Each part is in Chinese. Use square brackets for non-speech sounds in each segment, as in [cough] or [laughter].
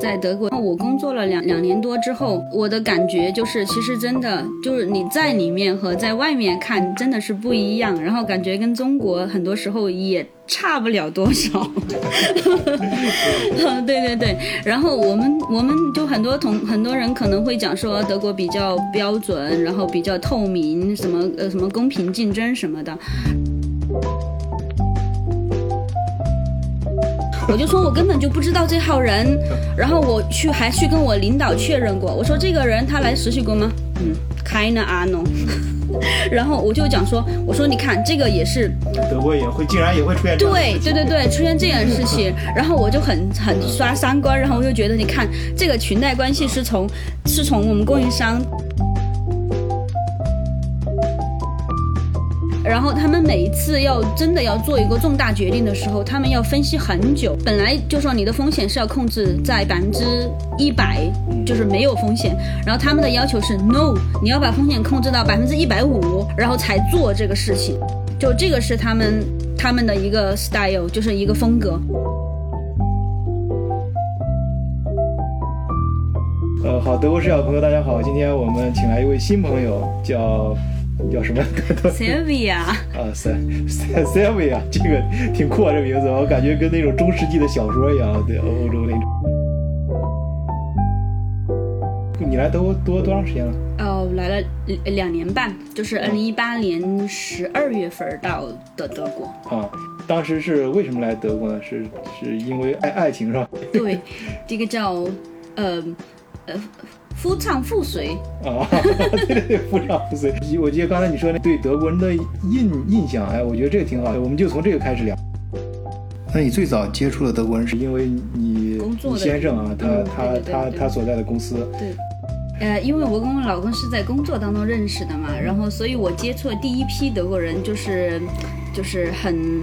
在德国，我工作了两两年多之后，我的感觉就是，其实真的就是你在里面和在外面看真的是不一样，然后感觉跟中国很多时候也差不了多少。[laughs] 对对对，然后我们我们就很多同很多人可能会讲说德国比较标准，然后比较透明，什么呃什么公平竞争什么的。我就说，我根本就不知道这号人，然后我去还去跟我领导确认过，我说这个人他来实习过吗？嗯，开呢阿农，然后我就讲说，我说你看这个也是德国也会，竟然也会出现对对对对出现这样的事情，然后我就很很刷三观，然后我就觉得你看这个裙带关系是从是从我们供应商。然后他们每一次要真的要做一个重大决定的时候，他们要分析很久。本来就说你的风险是要控制在百分之一百，就是没有风险。然后他们的要求是 no，你要把风险控制到百分之一百五，然后才做这个事情。就这个是他们他们的一个 style，就是一个风格。呃，好，德国视角朋友，大家好，今天我们请来一位新朋友，叫。叫什么？[laughs] Sylvia 啊，Sylvia，这个挺酷啊，这名字，我感觉跟那种中世纪的小说一样，对，欧洲那种。你来德国多多长时间了？哦，来了两年半，就是二零一八年十二月份到的德国。啊，当时是为什么来德国呢？是是因为爱爱情是吧？对，这个叫呃呃。夫唱妇随 [laughs] 啊，对对对，夫唱妇随。[laughs] 我记得刚才你说那对德国人的印印象，哎，我觉得这个挺好的，我们就从这个开始聊。那你最早接触的德国人是因为你先生啊，他他他他所在的公司。对，呃，因为我跟我老公是在工作当中认识的嘛，然后所以我接触的第一批德国人就是就是很。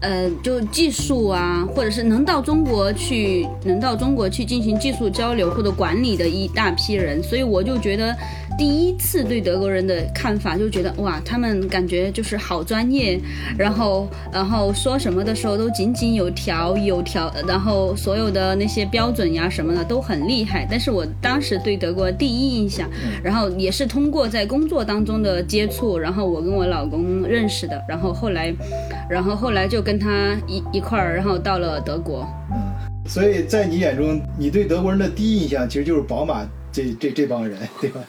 呃，就技术啊，或者是能到中国去，能到中国去进行技术交流或者管理的一大批人，所以我就觉得。第一次对德国人的看法，就觉得哇，他们感觉就是好专业，然后然后说什么的时候都井井有条，有条，然后所有的那些标准呀什么的都很厉害。但是我当时对德国第一印象，然后也是通过在工作当中的接触，然后我跟我老公认识的，然后后来，然后后来就跟他一一块儿，然后到了德国。嗯，所以在你眼中，你对德国人的第一印象其实就是宝马这这这帮人，对吧？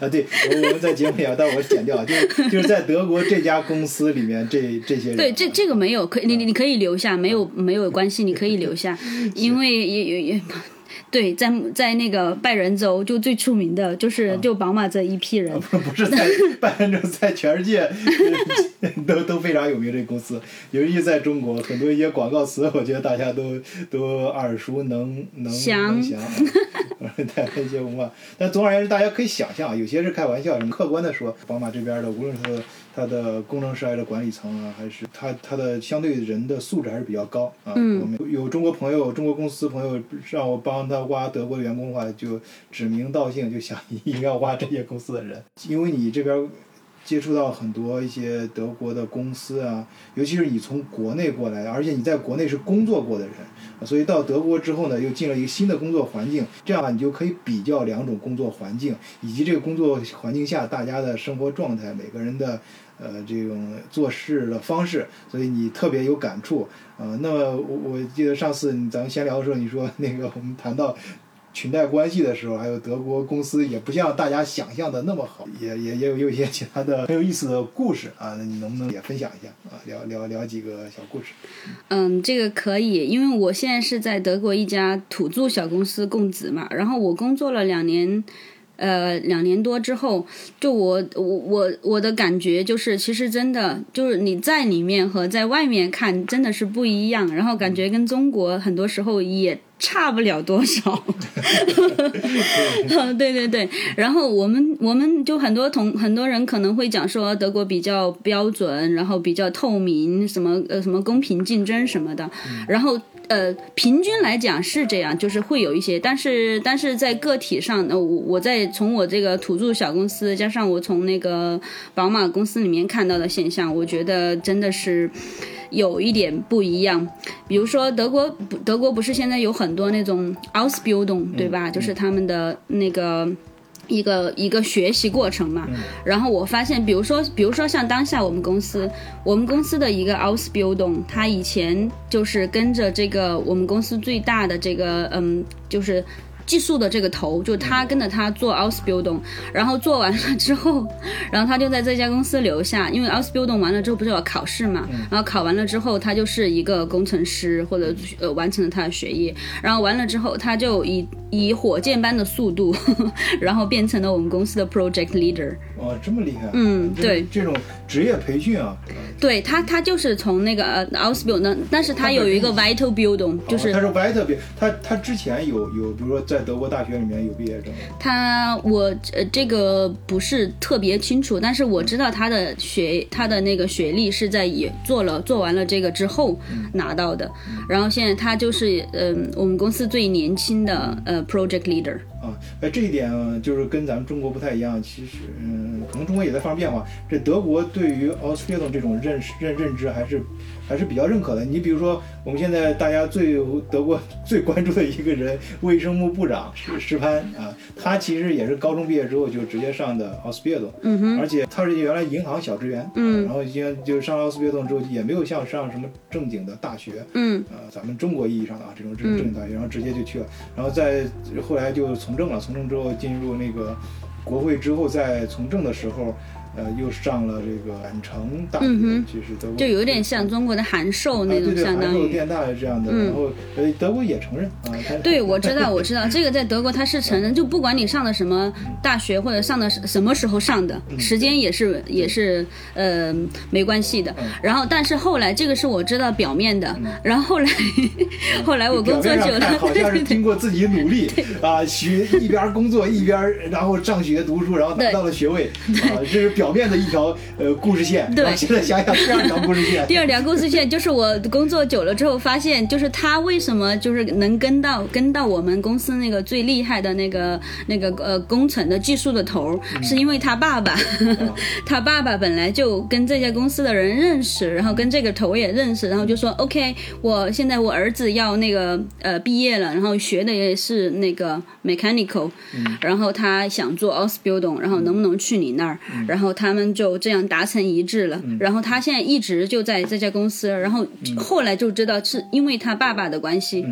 啊，对，我我们在节目里，但我剪掉，就是就是在德国这家公司里面，这这些人，对，这这个没有，可以，你你你可以留下，没有没有关系，你可以留下，[laughs] 因为也也也。对，在在那个拜仁州就最出名的就是就宝马这一批人，[laughs] 不是在 [laughs] 拜仁州，在全世界都都非常有名。这公司，尤其在中国，很多一些广告词，我觉得大家都都耳熟能能能详。[laughs] 带来一些文化，但总而言之，大家可以想象，有些是开玩笑，什么客观的说，宝马这边的，无论是它的工程师还是管理层啊，还是它它的相对人的素质还是比较高啊。嗯。我们有中国朋友、中国公司朋友让我帮他挖德国员工的话，就指名道姓就想一定要挖这些公司的人，因为你这边。接触到很多一些德国的公司啊，尤其是你从国内过来，而且你在国内是工作过的人，所以到德国之后呢，又进了一个新的工作环境，这样你就可以比较两种工作环境，以及这个工作环境下大家的生活状态，每个人的呃这种做事的方式，所以你特别有感触。呃，那么我我记得上次咱们闲聊的时候，你说那个我们谈到。裙带关系的时候，还有德国公司也不像大家想象的那么好，也也也有有一些其他的很有意思的故事啊，那你能不能也分享一下啊？聊聊聊几个小故事。嗯，这个可以，因为我现在是在德国一家土著小公司供职嘛，然后我工作了两年，呃，两年多之后，就我我我我的感觉就是，其实真的就是你在里面和在外面看真的是不一样，然后感觉跟中国很多时候也。差不了多少，[laughs] 对对对，然后我们我们就很多同很多人可能会讲说德国比较标准，然后比较透明，什么呃什么公平竞争什么的，然后呃平均来讲是这样，就是会有一些，但是但是在个体上，呃我我在从我这个土著小公司加上我从那个宝马公司里面看到的现象，我觉得真的是。有一点不一样。比如说德国，德国不是现在有很多那种 Ausbildung，对吧？就是他们的那个。一个一个学习过程嘛，然后我发现，比如说，比如说像当下我们公司，我们公司的一个 Ausbildung，他以前就是跟着这个我们公司最大的这个，嗯，就是。技术的这个头，就他跟着他做 Ausbildung，然后做完了之后，[laughs] 然后他就在这家公司留下，因为 Ausbildung 完了之后不是要考试嘛，然后考完了之后，他就是一个工程师或者呃完成了他的学业，然后完了之后，他就以以火箭般的速度，[laughs] 然后变成了我们公司的 Project Leader。哇，这么厉害！嗯，对，这种职业培训啊，对他，他就是从那个呃 Ausbildung，但是他有一个 Vital building，就是他是 Vital 他他之前有有，比如说在德国大学里面有毕业证。他我呃这个不是特别清楚，但是我知道他的学他的那个学历是在也做了做完了这个之后拿到的，然后现在他就是嗯我们公司最年轻的呃 Project Leader。啊，哎，这一点就是跟咱们中国不太一样。其实，嗯，可能中国也在发生变化。这德国对于 Ausbildung 这种认识认认知还是。还是比较认可的。你比如说，我们现在大家最德国最关注的一个人，卫生部部长 [laughs] 石石潘啊，他其实也是高中毕业之后就直接上的奥斯别顿，嗯哼，而且他是原来银行小职员，嗯，然后经就上奥斯别顿之后也没有像上什么正经的大学，嗯，呃，咱们中国意义上的啊这种正正经大学，然后直接就去了，然后在后来就从政了，从政之后进入那个国会之后在从政的时候。呃，又上了这个远城大学，就是德国，就有点像中国的函授那种，相当于电大这样的。然后，呃，德国也承认啊。对，我知道，我知道，这个在德国他是承认，就不管你上的什么大学或者上的什么时候上的，时间也是也是呃没关系的。然后，但是后来这个是我知道表面的，然后后来后来我工作久了，好像是经过自己努力 [laughs] 啊，学一边工作一边然后上学读书，然后拿到了学位啊，这是表。表面的一条呃故事线，对，现在想想第二条故事线。[laughs] 第二条故事线就是我工作久了之后发现，就是他为什么就是能跟到跟到我们公司那个最厉害的那个那个呃工程的技术的头，是因为他爸爸，[laughs] 他爸爸本来就跟这家公司的人认识，然后跟这个头也认识，然后就说 OK，我现在我儿子要那个呃毕业了，然后学的也是那个 mechanical，然后他想做 Ausbildung，然后能不能去你那儿，然后。他们就这样达成一致了，然后他现在一直就在这家公司，然后后来就知道是因为他爸爸的关系，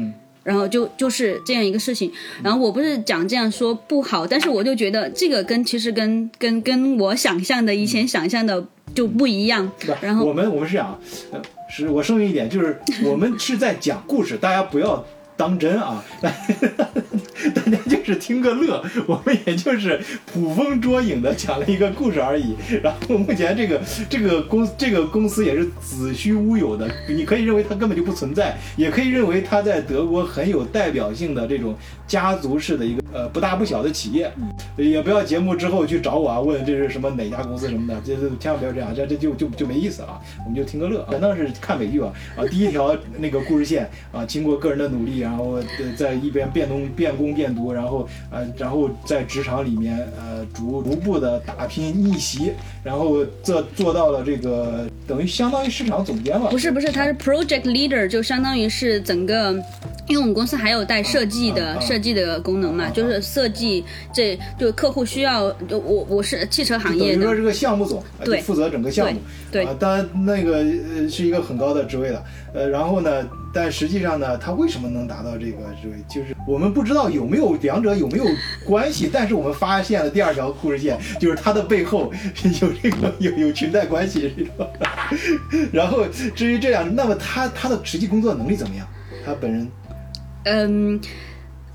然后就就是这样一个事情。然后我不是讲这样说不好，但是我就觉得这个跟其实跟跟跟我想象的以前想象的就不一样。然后我们我们是讲，是我声明一点，就是我们是在讲故事，大家不要。当真啊，大家就是听个乐，我们也就是捕风捉影的讲了一个故事而已。然后目前这个这个公这个公司也是子虚乌有的，你可以认为它根本就不存在，也可以认为它在德国很有代表性的这种家族式的一个呃不大不小的企业。也不要节目之后去找我啊，问这是什么哪家公司什么的，这这千万不要这样，这这就就就没意思了。我们就听个乐，反正是看美剧啊啊，第一条那个故事线啊，经过个人的努力啊。然后在一边变 [laughs] 东变工变读，然后呃，然后在职场里面呃逐逐步的打拼逆袭，然后做做到了这个等于相当于市场总监了。不是不是，他是 project leader，就相当于是整个，因为我们公司还有带设计的设计的功能嘛，就是设计这就客户需要，就我我是汽车行业的，说是个项目总，对，负责整个项目，对，当然那个呃是一个很高的职位了，呃，然后呢。但实际上呢，他为什么能达到这个职位？就是我们不知道有没有两者有没有关系，但是我们发现了第二条故事线，就是他的背后有这个有有裙带关系。然后至于这样，那么他他的实际工作能力怎么样？他本人，嗯。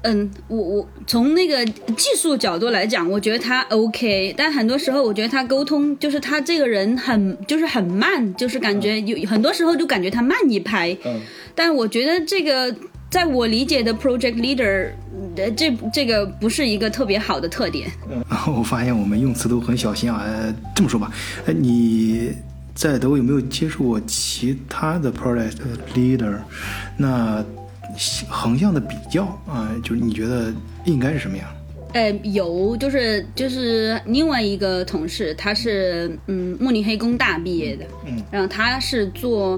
嗯，我我从那个技术角度来讲，我觉得他 OK，但很多时候我觉得他沟通就是他这个人很就是很慢，就是感觉有很多时候就感觉他慢一拍。嗯，但我觉得这个在我理解的 project leader，这这个不是一个特别好的特点。嗯，[laughs] 我发现我们用词都很小心啊。这么说吧，哎，你在德国有没有接触过其他的 project leader？那横向的比较啊，就是你觉得应该是什么样？呃，有，就是就是另外一个同事，他是嗯慕尼黑工大毕业的，嗯，然后他是做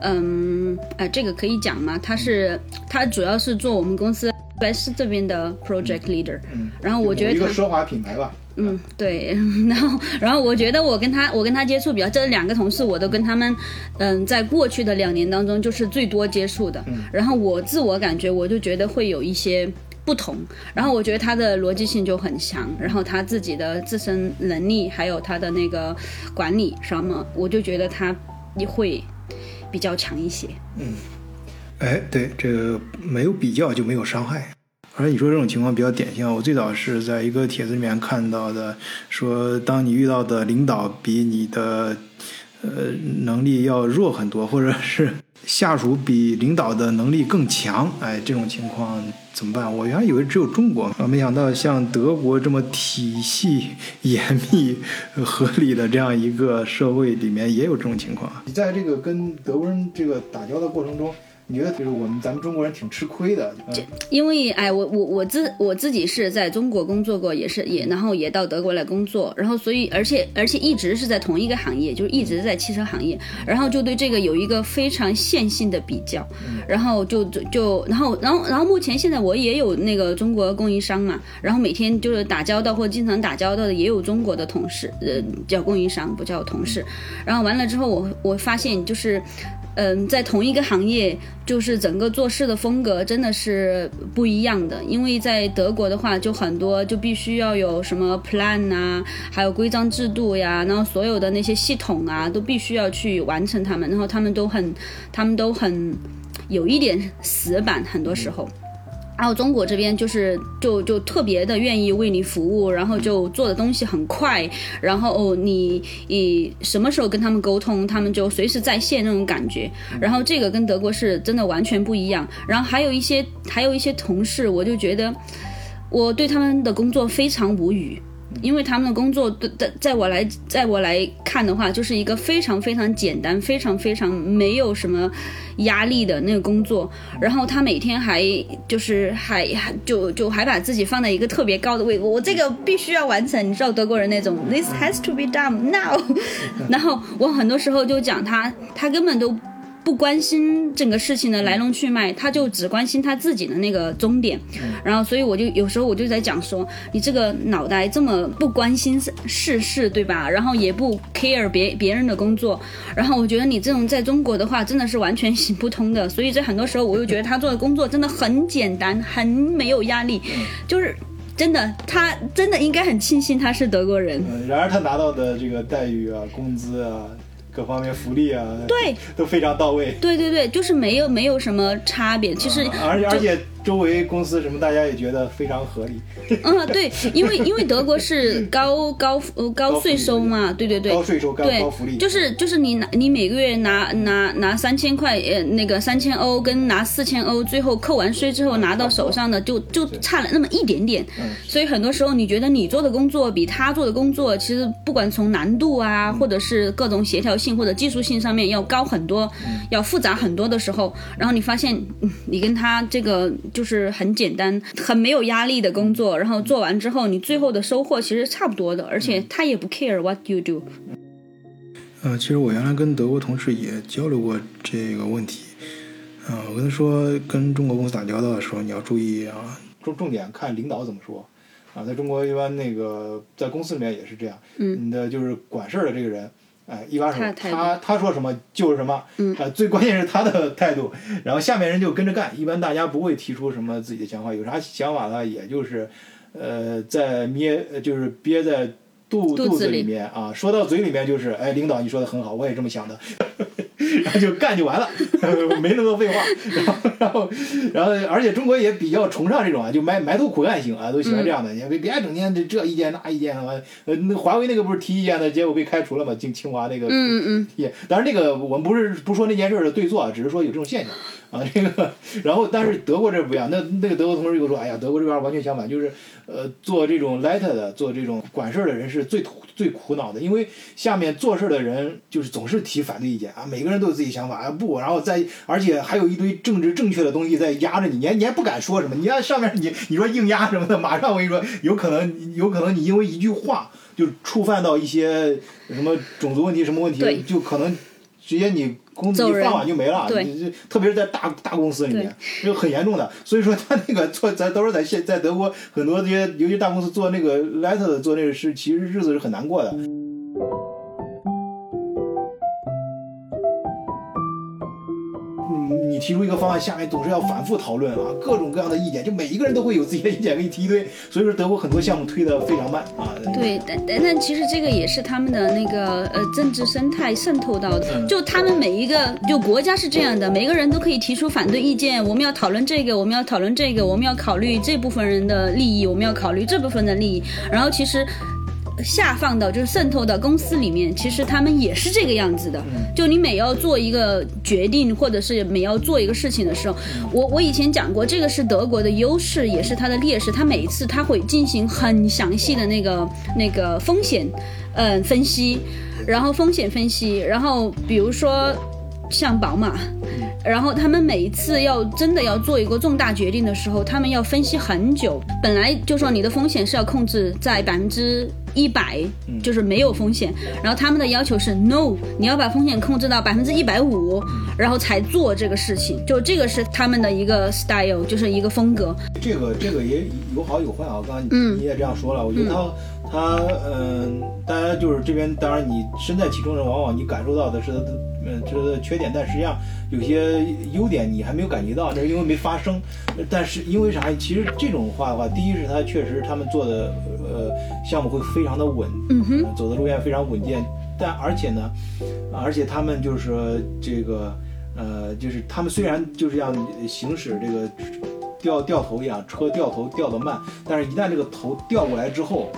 嗯，哎，这个可以讲吗？他是他主要是做我们公司来是这边的 project leader，嗯，然后我觉得一个奢华品牌吧。嗯，对，[laughs] 然后然后我觉得我跟他我跟他接触比较，这两个同事我都跟他们，嗯，在过去的两年当中就是最多接触的。嗯，然后我自我感觉我就觉得会有一些不同，然后我觉得他的逻辑性就很强，然后他自己的自身能力还有他的那个管理什么，我就觉得他也会比较强一些。嗯，哎，对，这个没有比较就没有伤害。而你说这种情况比较典型，我最早是在一个帖子里面看到的，说当你遇到的领导比你的呃能力要弱很多，或者是下属比领导的能力更强，哎，这种情况怎么办？我原来以为只有中国，啊，没想到像德国这么体系严密、合理的这样一个社会里面也有这种情况。你在这个跟德国人这个打交道过程中。你觉得就是我们咱们中国人挺吃亏的，因为哎，我我我自我自己是在中国工作过，也是也，然后也到德国来工作，然后所以而且而且一直是在同一个行业，就是一直在汽车行业，然后就对这个有一个非常线性的比较，然后就就就然后然后然后目前现在我也有那个中国供应商嘛，然后每天就是打交道或经常打交道的也有中国的同事，呃，叫供应商不叫同事，然后完了之后我我发现就是。嗯，在同一个行业，就是整个做事的风格真的是不一样的。因为在德国的话，就很多就必须要有什么 plan 啊，还有规章制度呀，然后所有的那些系统啊，都必须要去完成他们，然后他们都很，他们都很有一点死板，很多时候。然后中国这边就是就就特别的愿意为你服务，然后就做的东西很快，然后你你什么时候跟他们沟通，他们就随时在线那种感觉。然后这个跟德国是真的完全不一样。然后还有一些还有一些同事，我就觉得我对他们的工作非常无语。因为他们的工作，在在我来在我来看的话，就是一个非常非常简单、非常非常没有什么压力的那个工作。然后他每天还就是还还就就还把自己放在一个特别高的位，我这个必须要完成。你知道德国人那种，this has to be done now。[laughs] 然后我很多时候就讲他，他根本都。不关心整个事情的来龙去脉，他就只关心他自己的那个终点。然后，所以我就有时候我就在讲说，你这个脑袋这么不关心世事，对吧？然后也不 care 别别人的工作。然后我觉得你这种在中国的话，真的是完全行不通的。所以在很多时候，我又觉得他做的工作真的很简单，很没有压力。就是真的，他真的应该很庆幸他是德国人。然而他拿到的这个待遇啊，工资啊。各方面福利啊，对，都非常到位。对对对，就是没有没有什么差别。其实，而且而且。周围公司什么，大家也觉得非常合理。嗯，对，因为因为德国是 [laughs] 高高呃高税收嘛，对对对，高税收高高福利，就是就是你拿你每个月拿拿拿三千块呃那个三千欧跟拿四千欧，最后扣完税之后拿到手上的就就差了那么一点点。所以很多时候你觉得你做的工作比他做的工作，其实不管从难度啊，或者是各种协调性或者技术性上面要高很多，要复杂很多的时候，然后你发现你跟他这个。就是很简单、很没有压力的工作，然后做完之后，你最后的收获其实差不多的，而且他也不 care what you do。呃，其实我原来跟德国同事也交流过这个问题。嗯，我跟他说，跟中国公司打交道的时候，你要注意啊，重重点看领导怎么说。啊，在中国一般那个在公司里面也是这样。嗯。你的就是管事儿的这个人。哎，一把手，他他说什么就是什么，啊，最关键是他的态度，然后下面人就跟着干。一般大家不会提出什么自己的想法，有啥想法呢？也就是，呃，在憋，就是憋在肚肚子里面啊，说到嘴里面就是，哎，领导你说的很好，我也这么想的。[laughs] 然后就干就完了，[laughs] 没那么多废话。然后，然后，然后，而且中国也比较崇尚这种啊，就埋埋头苦干型啊，都喜欢这样的。你别别整天这这意见那意见，啊呃，那华为那个不是提意见的，结果被开除了嘛？清清华那个。嗯嗯。也，当然那个我们不是不说那件事的对错啊，只是说有这种现象啊。这个，然后但是德国这不一样，那那个德国同事又说，哎呀，德国这边完全相反，就是呃，做这种 let 的，做这种管事儿的人是最最苦恼的，因为下面做事的人就是总是提反对意见啊，每个人都有自己想法啊，不，然后再而且还有一堆政治正确的东西在压着你，你还你还不敢说什么，你看上面你你说硬压什么的，马上我跟你说，有可能有可能你因为一句话就触犯到一些什么种族问题什么问题，就可能直接你工资一放完就没了，对，特别是在大大公司里面，就很严重的。所以说他那个做咱都是在现在德国很多这些，尤其大公司做那个 letter 做那个事，其实日子是很难过的。提出一个方案，下面总是要反复讨论啊，各种各样的意见，就每一个人都会有自己的意见给你提一堆，[laughs] 所以说德国很多项目推的非常慢啊。对，但但但其实这个也是他们的那个呃政治生态渗透到的，就他们每一个就国家是这样的，每个人都可以提出反对意见，我们要讨论这个，我们要讨论这个，我们要考虑这部分人的利益，我们要考虑这部分的利益，然后其实。下放到就是渗透到公司里面，其实他们也是这个样子的。就你每要做一个决定，或者是每要做一个事情的时候，我我以前讲过，这个是德国的优势，也是它的劣势。它每一次它会进行很详细的那个那个风险，嗯，分析，然后风险分析，然后比如说像宝马。然后他们每一次要真的要做一个重大决定的时候，他们要分析很久。本来就说你的风险是要控制在百分之一百，就是没有风险。然后他们的要求是 no，你要把风险控制到百分之一百五，然后才做这个事情。就这个是他们的一个 style，就是一个风格。这个这个也有好有坏啊。刚刚你也这样说了，我觉得他他嗯，大家就是这边，当然你身在其中的人，往往你感受到的是他的。嗯，这个缺点，但实际上有些优点你还没有感觉到，那是因为没发生。但是因为啥？其实这种话的话，第一是他确实他们做的呃项目会非常的稳，嗯哼，走的路线非常稳健。但而且呢，而且他们就是说这个呃，就是他们虽然就是像行驶这个掉掉头一样，车掉头掉的慢，但是一旦这个头掉过来之后。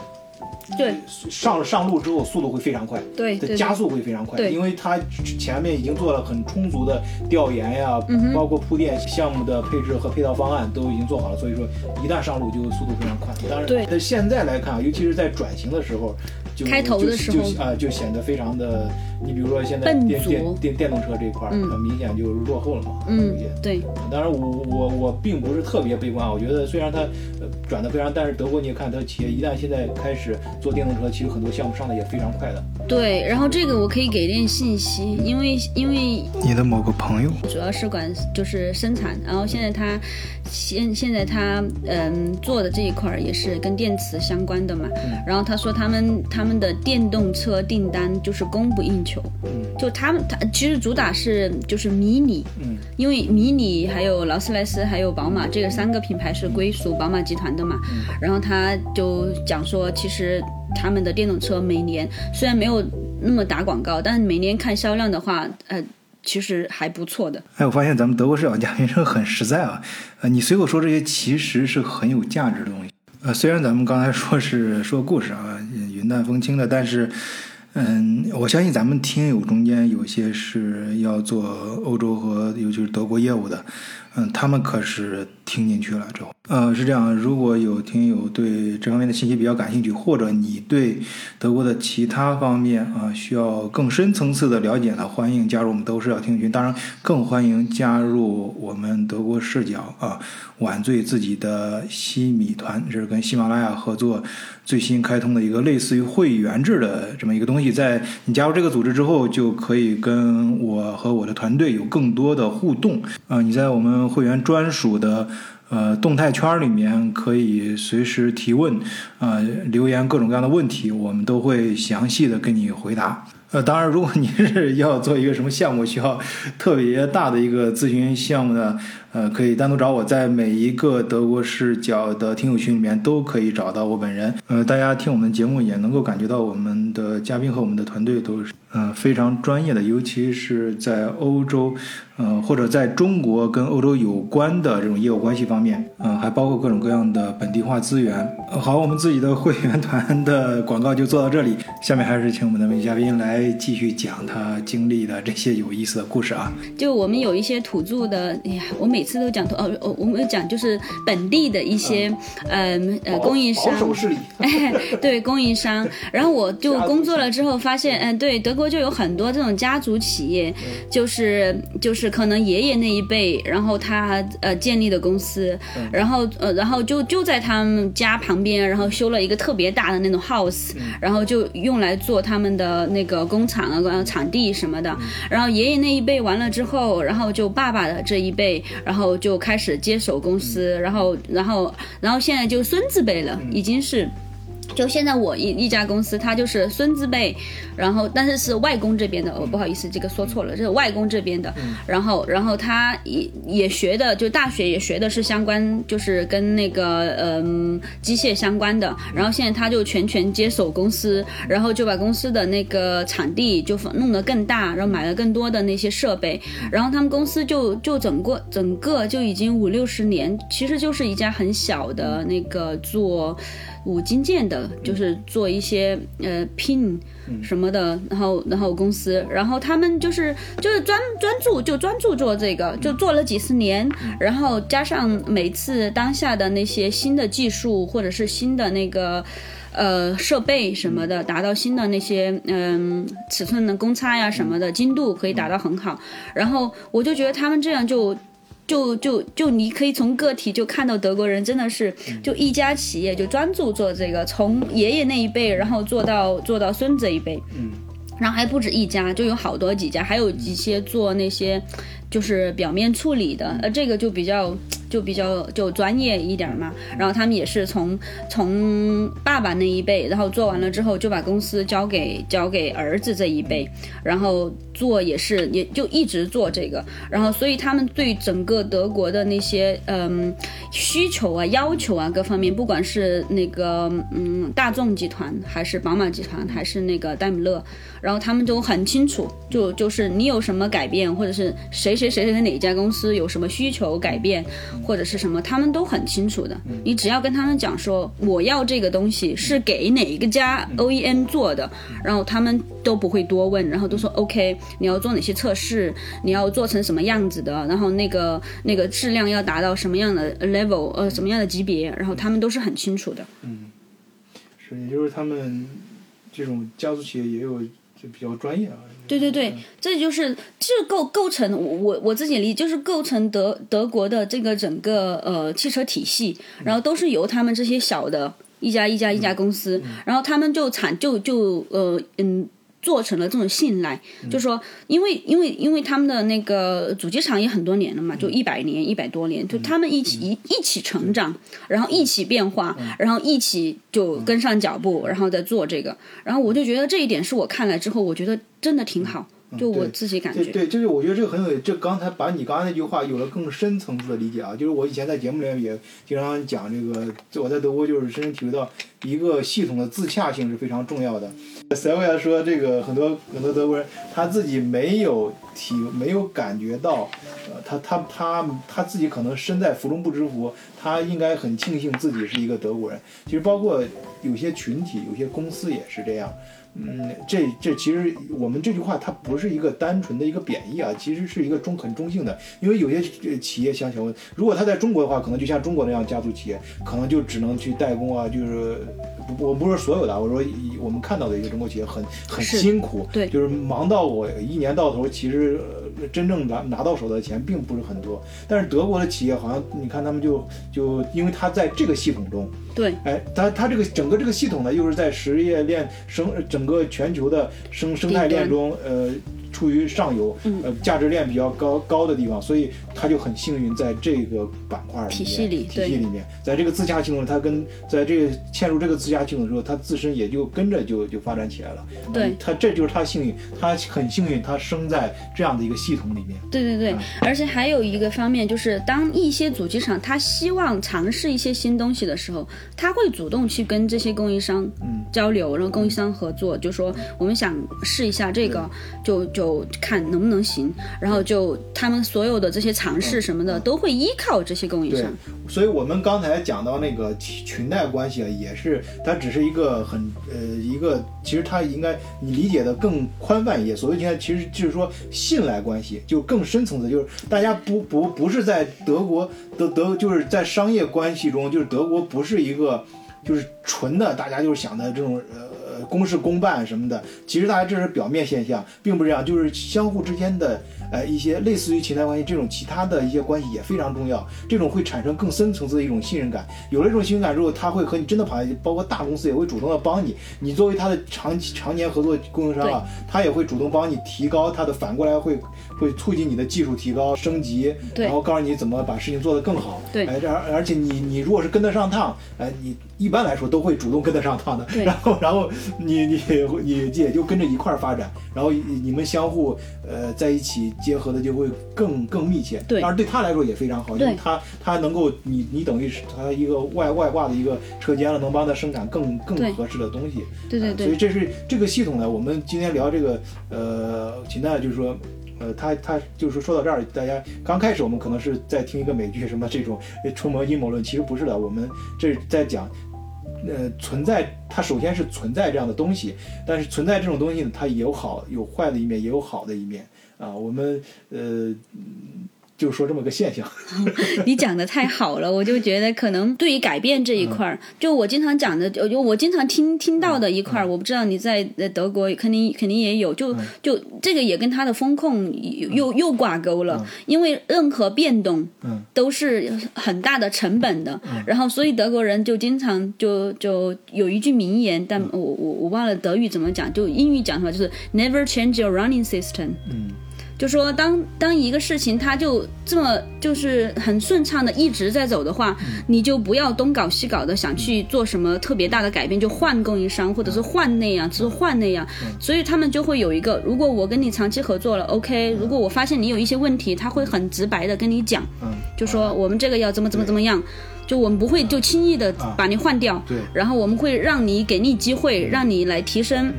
对，上上路之后速度会非常快，对，加速会非常快，对因为它前面已经做了很充足的调研呀，包括铺垫项目的配置和配套方案都已经做好了，所以说一旦上路就速度非常快。当然，对，但现在来看，尤其是在转型的时候。开头的时候啊，就显得非常的，你比如说现在电电电电动车这一块儿，很明显就落后了嘛。嗯，对。当然，我我我并不是特别悲观啊。我觉得虽然它转的非常，但是德国你也看，它企业一旦现在开始做电动车，其实很多项目上的也非常快的。对，然后这个我可以给点信息，因为因为你的某个朋友主要是管就是生产，然后现在他现现在他嗯做的这一块儿也是跟电池相关的嘛。然后他说他们他们。的电动车订单就是供不应求，嗯，就他们他其实主打是就是迷你，嗯，因为迷你还有劳斯莱斯还有宝马这个三个品牌是归属宝马集团的嘛，然后他就讲说，其实他们的电动车每年虽然没有那么打广告，但每年看销量的话，呃，其实还不错的。哎，我发现咱们德国视角嘉宾是很实在啊，呃，你随口说这些其实是很有价值的东西。呃，虽然咱们刚才说是说故事啊，云淡风轻的，但是，嗯，我相信咱们听友中间有些是要做欧洲和尤其是德国业务的。嗯，他们可是听进去了之后，呃，是这样。如果有听友对这方面的信息比较感兴趣，或者你对德国的其他方面啊需要更深层次的了解呢，欢迎加入我们德国视角听群。当然，更欢迎加入我们德国视角啊晚醉自己的西米团，这是跟喜马拉雅合作最新开通的一个类似于会员制的这么一个东西。在你加入这个组织之后，就可以跟我和我的团队有更多的互动啊。你在我们会员专属的呃动态圈里面可以随时提问，呃留言各种各样的问题，我们都会详细的跟你回答。呃，当然，如果您是要做一个什么项目，需要特别大的一个咨询项目的。呃，可以单独找我，在每一个德国视角的听友群里面都可以找到我本人。呃，大家听我们节目也能够感觉到我们的嘉宾和我们的团队都是呃 [laughs] 非常专业的，尤其是在欧洲，呃或者在中国跟欧洲有关的这种业务关系方面，呃，还包括各种各样的本地化资源。好，我们自己的会员团的广告就做到这里，下面还是请我们的位嘉宾来继续讲他经历的这些有意思的故事啊。就我们有一些土著的，哎呀，我每每次都讲哦哦，我们讲就是本地的一些呃呃供应商，哎，[laughs] 对供应商。然后我就工作了之后发现，嗯，对，德国就有很多这种家族企业，就是就是可能爷爷那一辈，然后他呃建立的公司，然后呃然后就就在他们家旁边，然后修了一个特别大的那种 house，然后就用来做他们的那个工厂啊、场地什么的。然后爷爷那一辈完了之后，然后就爸爸的这一辈，然后就开始接手公司，然后然后然后现在就孙子辈了，已经是。就现在我一一家公司，他就是孙子辈，然后但是是外公这边的，哦不好意思，这个说错了，这是外公这边的。然后然后他也也学的，就大学也学的是相关，就是跟那个嗯机械相关的。然后现在他就全权接手公司，然后就把公司的那个场地就弄得更大，然后买了更多的那些设备。然后他们公司就就整个整个就已经五六十年，其实就是一家很小的那个做。五金件的，就是做一些呃拼什么的，然后然后公司，然后他们就是就是专专注就专注做这个，就做了几十年，然后加上每次当下的那些新的技术或者是新的那个呃设备什么的，达到新的那些嗯尺寸的公差呀什么的精度可以达到很好，然后我就觉得他们这样就。就就就你可以从个体就看到德国人真的是就一家企业就专注做这个，从爷爷那一辈，然后做到做到孙子一辈，嗯，然后还不止一家，就有好多几家，还有一些做那些就是表面处理的，呃，这个就比较。就比较就专业一点嘛，然后他们也是从从爸爸那一辈，然后做完了之后就把公司交给交给儿子这一辈，然后做也是也就一直做这个，然后所以他们对整个德国的那些嗯需求啊要求啊各方面，不管是那个嗯大众集团还是宝马集团还是那个戴姆勒，然后他们都很清楚，就就是你有什么改变，或者是谁谁谁谁哪家公司有什么需求改变。或者是什么，他们都很清楚的。你只要跟他们讲说，我要这个东西是给哪一个家 OEM 做的，然后他们都不会多问，然后都说 OK。你要做哪些测试？你要做成什么样子的？然后那个那个质量要达到什么样的 level，呃，什么样的级别？然后他们都是很清楚的。嗯，是，也就是他们这种家族企业也有就比较专业啊。对对对，这就是就构构成我我自己理就是构成德德国的这个整个呃汽车体系，然后都是由他们这些小的一家一家一家公司，然后他们就产就就呃嗯。做成了这种信赖，就是说，因为因为因为他们的那个主机厂也很多年了嘛，就一百年一百多年，就他们一起一一起成长，然后一起变化，然后一起就跟上脚步，然后再做这个，然后我就觉得这一点是我看来之后，我觉得真的挺好。就我自己感觉，对，就是我觉得这个很有，这刚才把你刚才那句话有了更深层次的理解啊。就是我以前在节目里面也经常讲这个，我在德国就是深深体会到一个系统的自洽性是非常重要的。塞维亚说，这个很多很多德国人他自己没有体没有感觉到，呃，他他他他自己可能身在福中不知福，他应该很庆幸自己是一个德国人。其实包括有些群体、有些公司也是这样。嗯，这这其实我们这句话它不是一个单纯的一个贬义啊，其实是一个中很中性的。因为有些企业想请问，如果他在中国的话，可能就像中国那样家族企业，可能就只能去代工啊，就是不我不是所有的，我说我们看到的一个中国企业很很辛苦，对，就是忙到我一年到头，其实真正拿拿到手的钱并不是很多。但是德国的企业好像你看他们就就因为他在这个系统中。对，哎，它它这个整个这个系统呢，又是在实业链生整个全球的生生态链中，呃。处于上游，呃，价值链比较高高的地方，所以他就很幸运，在这个板块体系里，体系里面，在这个自洽系统，他跟在这个嵌入这个自洽系统之后，他自身也就跟着就就发展起来了。对，他这就是他幸运，他很幸运，他生在这样的一个系统里面。对对对，而且还有一个方面就是，当一些主机厂他希望尝试一些新东西的时候，他会主动去跟这些供应商交流，然后供应商合作，就说我们想试一下这个，就就。就看能不能行，然后就他们所有的这些尝试什么的都会依靠这些供应商。所以我们刚才讲到那个裙带关系啊，也是它只是一个很呃一个，其实它应该你理解的更宽泛一些。所谓裙带，其实就是说信赖关系，就更深层次，就是大家不不不是在德国德德就是在商业关系中，就是德国不是一个就是纯的，大家就是想的这种呃。公事公办什么的，其实大家这是表面现象，并不是这样，就是相互之间的，呃，一些类似于情感关系这种其他的一些关系也非常重要，这种会产生更深层次的一种信任感。有了这种信任感之后，他会和你真的跑，包括大公司也会主动的帮你。你作为他的长期常年合作供应商啊，他也会主动帮你提高他的，反过来会会促进你的技术提高升级，然后告诉你怎么把事情做得更好。对，哎，而而且你你如果是跟得上趟，哎，你一般来说都会主动跟得上趟的。然后然后。你你你也就跟着一块儿发展，然后你们相互呃在一起结合的就会更更密切。对，当然对他来说也非常好，因为他他能够你你等于是他一个外外挂的一个车间了，能帮他生产更更合适的东西。对对对。所以这是这个系统呢，我们今天聊这个呃，秦代就是说呃，他他就是说到这儿，大家刚开始我们可能是在听一个美剧什么这种充满阴谋论，其实不是的，我们这在讲。呃，存在它首先是存在这样的东西，但是存在这种东西呢，它也有好有坏的一面，也有好的一面啊。我们呃。就说这么个现象，[laughs] 你讲的太好了，我就觉得可能对于改变这一块儿，就我经常讲的，就我经常听听到的一块儿，我不知道你在德国肯定肯定也有，就就这个也跟他的风控又又挂钩了，因为任何变动都是很大的成本的，然后所以德国人就经常就就有一句名言，但我我我忘了德语怎么讲，就英语讲的话就是 never change your running system。就说当当一个事情它就这么就是很顺畅的一直在走的话，你就不要东搞西搞的想去做什么特别大的改变，就换供应商或者是换那样，只是换那样。所以他们就会有一个，如果我跟你长期合作了，OK，如果我发现你有一些问题，他会很直白的跟你讲，就说我们这个要怎么怎么怎么样，就我们不会就轻易的把你换掉，对，然后我们会让你给你机会，让你来提升。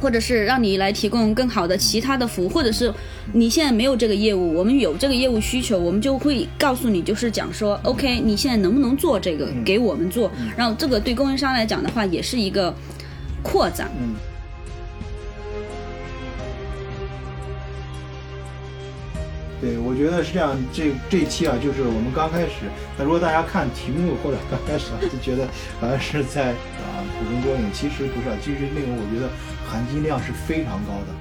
或者是让你来提供更好的其他的服务，或者是你现在没有这个业务，我们有这个业务需求，我们就会告诉你，就是讲说，OK，你现在能不能做这个，给我们做，然后这个对供应商来讲的话，也是一个扩展。对，我觉得是这样。这这一期啊，就是我们刚开始。那如果大家看题目或者刚开始啊，就觉得好像是在啊捕风捉影，其实不是啊。其实内容我觉得含金量是非常高的。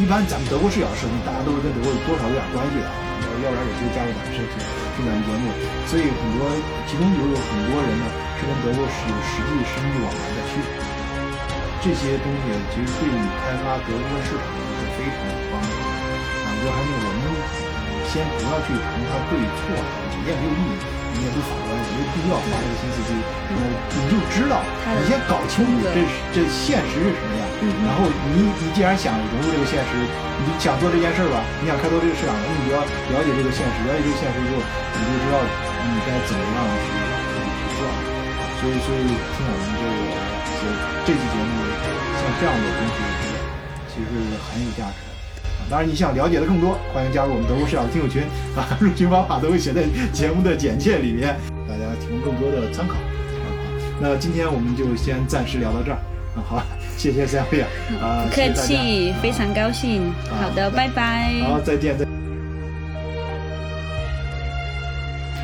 一般咱们德国视角设计，大家都是跟德国有多少有点关系的啊，要要不然也就加入咱们设计这档节目。所以很多其中就有很多人呢，是跟德国是有实际生意往来的需求。这些东西其实对你开发德国市场是非常有帮助的。啊，就还是我们先不要去谈它对错，你也没有意义，你也不法官，也没有必要花这个心思去，呃，你就知道，你先搞清楚这这现实是什么样。然后你你既然想融入这个现实，你想做这件事儿吧，你想开拓这个市场，那你就要了解这个现实，了解这个现实之后，你就知道你该怎么样去去做。所以，所以听我们这个节这期节目。像这样的东西，其实很有价值的。当然，你想了解的更多，欢迎加入我们德国市场的听友群啊，入群方法都会写在节目的简介里面，大家提供更多的参考。啊，那今天我们就先暂时聊到这儿。啊，好，谢谢三位啊，不客气，非常高兴。好的，拜拜。好，再见，再。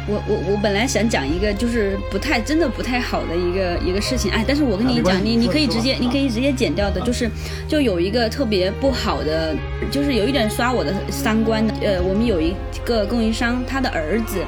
我我我本来想讲一个就是不太真的不太好的一个一个事情，哎，但是我跟你讲，你你可以直接你可以直接剪掉的，就是就有一个特别不好的，就是有一点刷我的三观的，呃，我们有一个供应商，他的儿子。